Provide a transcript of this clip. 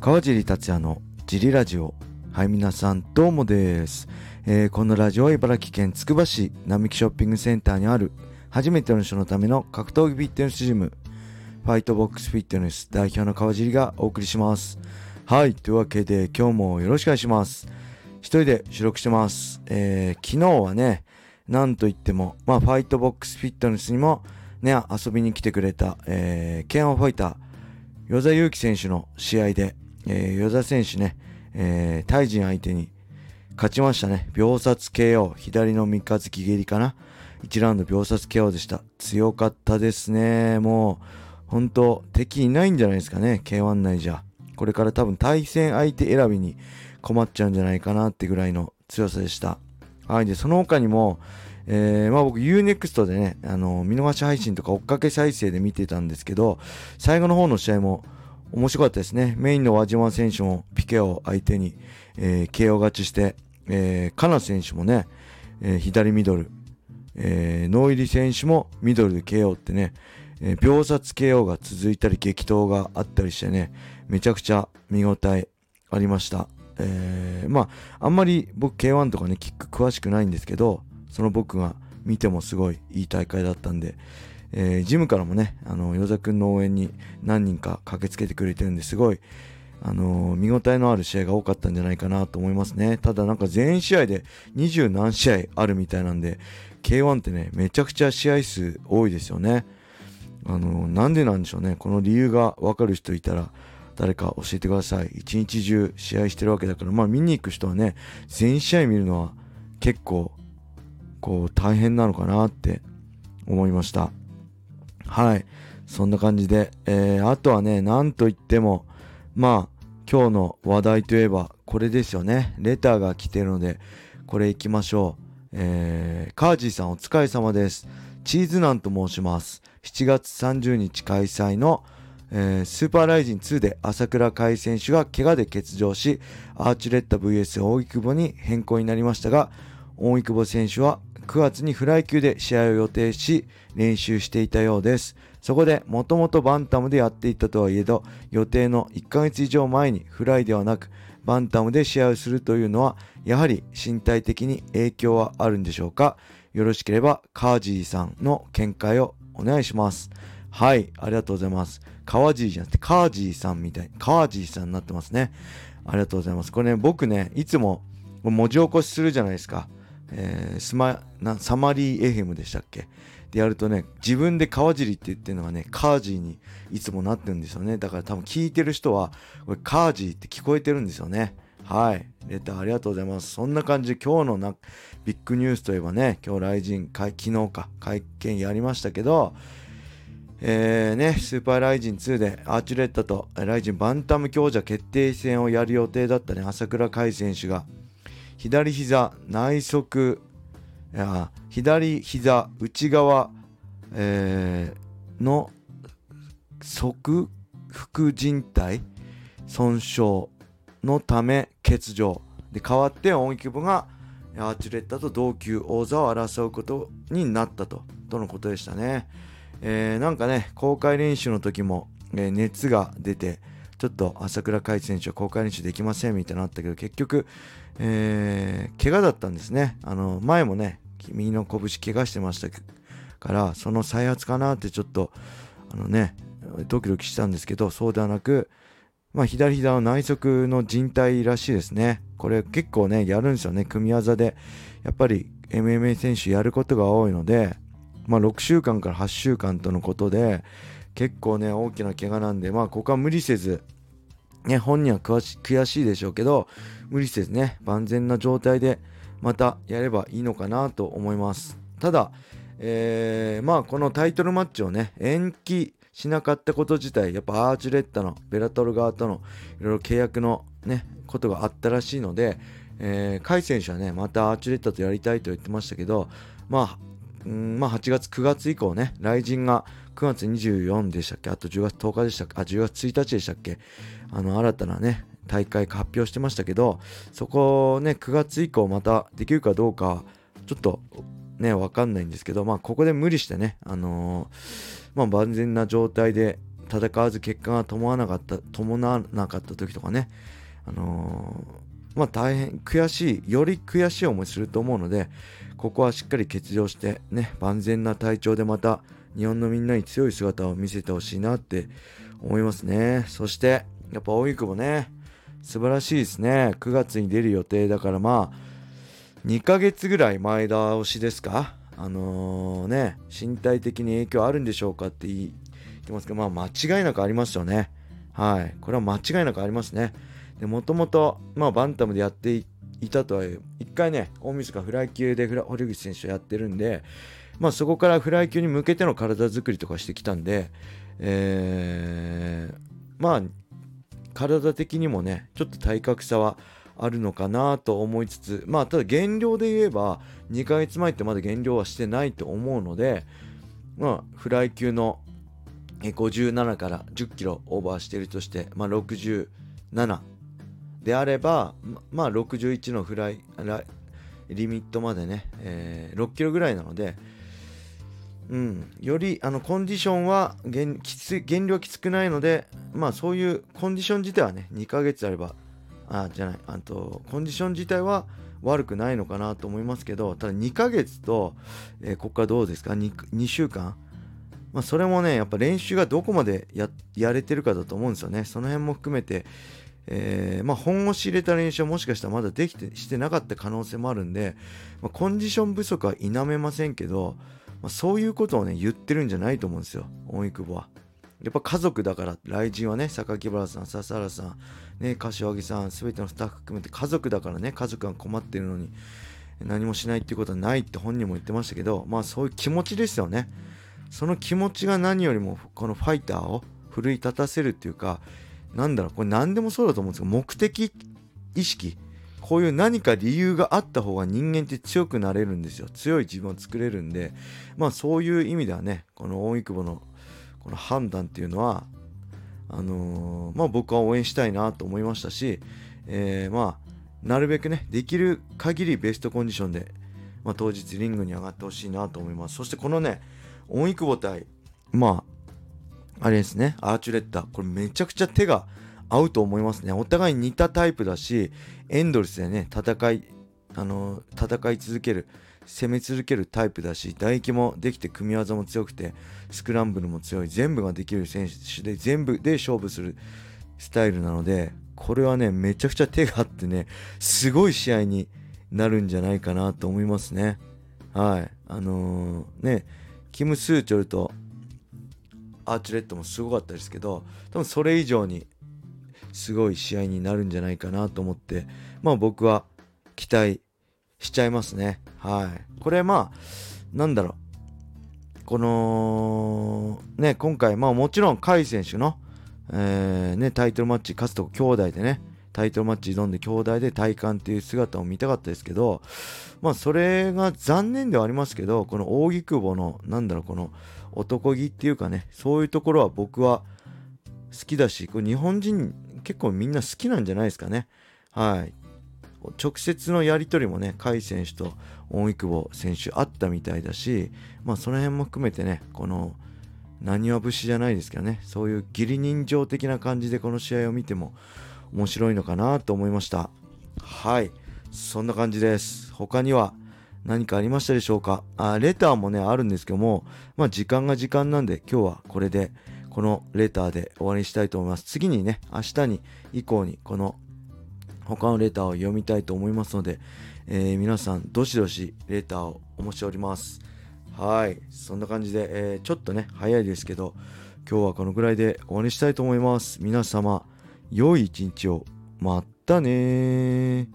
川尻達也のジリラジオ。はい皆さんどうもです、えーこのラジオは茨城県つくば市並木ショッピングセンターにある初めての人のための格闘技フィットネスジムファイトボックスフィットネス代表の川尻がお送りします。はいというわけで今日もよろしくお願いします。一人で収録してます、えー昨日はねなんといってもまあファイトボックスフィットネスにもね遊びに来てくれた、えー、ケンオファイター与座祐希選手の試合で、えー、与座選手ね、えー、タイ人相手に勝ちましたね。秒殺 KO。左の三日月蹴りかな。1ラウンド秒殺 KO でした。強かったですね。もう、本当敵いないんじゃないですかね。K1 内じゃ。これから多分対戦相手選びに困っちゃうんじゃないかなってぐらいの強さでした。はい。で、その他にも、えーまあ僕 UNEXT でね、あの見逃し配信とか追っかけ再生で見てたんですけど、最後の方の試合も面白かったですね。メインの輪島選手もピケを相手に、えー KO 勝ちして、えー、カナ選手もね、えー左ミドル、えー、ノイリ選手もミドルで KO ってね、えー秒殺 KO が続いたり激闘があったりしてね、めちゃくちゃ見応えありました。えーまあ、あんまり僕 K1 とかね、キック詳しくないんですけど、その僕が見てもすごいいい大会だったんで、えージムからもね、あの、与座くんの応援に何人か駆けつけてくれてるんですごい、あのー見応えのある試合が多かったんじゃないかなと思いますね。ただなんか全試合で20何試合あるみたいなんで、K1 ってね、めちゃくちゃ試合数多いですよね。あのーなんでなんでしょうね。この理由がわかる人いたら、誰か教えてください。一日中試合してるわけだから、まあ見に行く人はね、全試合見るのは結構、こう大変なのかなって思いました。はい。そんな感じで、えーあとはね、なんといっても、まあ、今日の話題といえば、これですよね。レターが来てるので、これ行きましょう。えー、カージーさんお疲れ様です。チーズナンと申します。7月30日開催の、えースーパーライジン2で朝倉海選手が怪我で欠場し、アーチレッタ VS 大久保に変更になりましたが、大久保選手は9月にフライ級で試合を予定し、練習していたようです。そこで、もともとバンタムでやっていたとはいえど、予定の1ヶ月以上前にフライではなく、バンタムで試合をするというのは、やはり身体的に影響はあるんでしょうか？よろしければ、カージーさんの見解をお願いします。はい、ありがとうございます。カワジーじゃなくて、カージーさんみたい。カージーさんになってますね。ありがとうございます。これね、僕ね、いつも文字起こしするじゃないですか。えースマなサマリーエヘムでしたっけ？でやるとね、自分で川尻って言ってるのがね、カージーにいつもなってるんですよね。だから多分聞いてる人は、これカージーって聞こえてるんですよね。はい。レターありがとうございます。そんな感じで今日のなビッグニュースといえばね、今日来人会、昨日か、会見やりましたけど、えーね、スーパーライジン2でアーチュレッタとライジンバンタム強者決定戦をやる予定だったね、朝倉海選手が、左膝内側いや左膝内側、えーの側副靭帯損傷のため欠場。で代わって大井久保がアーチュレッタと同級王座を争うことになったと。とのことでしたね、えーなんかね公開練習の時も、えー熱が出てちょっと朝倉海選手は公開練習できませんみたいなのあったけど結局、えー怪我だったんですねあの前もね右の拳怪我してましたからその再発かなってちょっとあのねドキドキしたんですけどそうではなくまあ、左膝の内側の靭帯らしいですね。これ結構ね、やるんですよね。組み技で。やっぱり MMA 選手やることが多いので、まあ、6週間から8週間とのことで、結構ね、大きな怪我なんで、まあ、ここは無理せず、ね、本人は悔し悔しいでしょうけど、無理せずね、万全な状態でまたやればいいのかなと思います。ただ、えーまあこのタイトルマッチをね、延期しなかったこと自体、やっぱアーチュレッタのベラトル側とのいろいろ契約のね、ことがあったらしいので、えー、甲斐選手はね、またアーチュレッタとやりたいと言ってましたけど、まあ、うんまあ、8月、9月以降ね、来人が9月24でしたっけあと10月10日でしたっけあ、10月1日でしたっけあの、新たなね、大会発表してましたけど、そこね、9月以降またできるかどうか、ちょっとね、わかんないんですけど、まあ、ここで無理してね、あのーまあ、万全な状態で戦わず結果が伴わなかった伴わなかった時とかねあのー、まあ大変悔しいより悔しい思いすると思うのでここはしっかり欠場してね万全な体調でまた日本のみんなに強い姿を見せてほしいなって思いますね。そしてやっぱ大井久保ね素晴らしいですね。9月に出る予定だからまあ2ヶ月ぐらい前倒しですか？あのー、ね身体的に影響あるんでしょうかって言ってますけどまあ間違いなくありますよね。はい。これは間違いなくありますね。でもともとまあバンタムでやっていいたとは一回ね大晦日フライ級で堀口選手やってるんでまあそこからフライ級に向けての体作りとかしてきたんでえー、まあ体的にもねちょっと体格差はあるのかなと思いつつまあただ減量で言えば2ヶ月前ってまだ減量はしてないと思うのでまあフライ級の57から10キロオーバーしてるとしてまあ67であればまあ61のフライリミットまでね、えー、6キロぐらいなのでうん、よりあのコンディションは減きつ減量きつくないので、まあそういうコンディション自体はね、2ヶ月あればあじゃないあとコンディション自体は悪くないのかなと思いますけどただ2ヶ月と、えー、ここからどうですか？2, 2週間？まあ、それもねやっぱ練習がどこまでややれてるかだと思うんですよね。その辺も含めて、えー、まあ、本腰入れた練習はもしかしたらまだできてしてなかった可能性もあるんで、まあ、コンディション不足は否めませんけど、まあ、そういうことをね言ってるんじゃないと思うんですよ大井久保はやっぱ家族だから来人はね榊原さん笹原さんね、柏木さん、すべてのスタッフ含めて家族だからね、家族が困ってるのに何もしないっていうことはないって本人も言ってましたけど、まあそういう気持ちですよね。その気持ちが何よりもこのファイターを奮い立たせるっていうか、なんだろう、これ何でもそうだと思うんですけど、目的意識、こういう何か理由があった方が人間って強くなれるんですよ。強い自分を作れるんで、まあそういう意味ではね、この大井久保のこの判断っていうのは、あのー、まあ、僕は応援したいなと思いましたし、えー、まあ、なるべくね、できる限りベストコンディションで、まあ、当日リングに上がってほしいなと思います。そしてこのね、大井久保対、まあ、あれですね、アーチュレッタ、これめちゃくちゃ手が合うと思いますね。お互い似たタイプだし、エンドレスでね、戦い、あの、戦い続ける。攻め続けるタイプだし唾液もできて組み技も強くてスクランブルも強い全部ができる選手で全部で勝負するスタイルなのでこれはねめちゃくちゃ手があってねすごい試合になるんじゃないかなと思いますねはいあのー、ねキム・スーチョルとアーチレットもすごかったですけど多分それ以上にすごい試合になるんじゃないかなと思ってまあ僕は期待しちゃいますね。はい。これまあ、なんだろう。この、ね、今回、まあもちろん、甲斐選手の、えー、ね、タイトルマッチ、勝つと兄弟でね、タイトルマッチ挑んで兄弟で体感っていう姿を見たかったですけど、まあそれが残念ではありますけど、この扇久保の、なんだろう、この男気っていうかね、そういうところは僕は好きだし、これ日本人結構みんな好きなんじゃないですかね。はい。直接のやり取りもね、甲斐選手と大久保選手あったみたいだし、まあその辺も含めてね、この、何は節じゃないですけどね、そういう義理人情的な感じでこの試合を見ても面白いのかなと思いました。はい。そんな感じです。他には何かありましたでしょうか？あレターもね、あるんですけども、まあ時間が時間なんで今日はこれで、このレターで終わりにしたいと思います。次にね、明日に以降にこの他のレターを読みたいと思いますので、えー、皆さんどしどしレターをお持ちしております。はい。そんな感じで、えー、ちょっとね早いですけど今日はこのぐらいで終わりにしたいと思います。皆様良い一日を。またね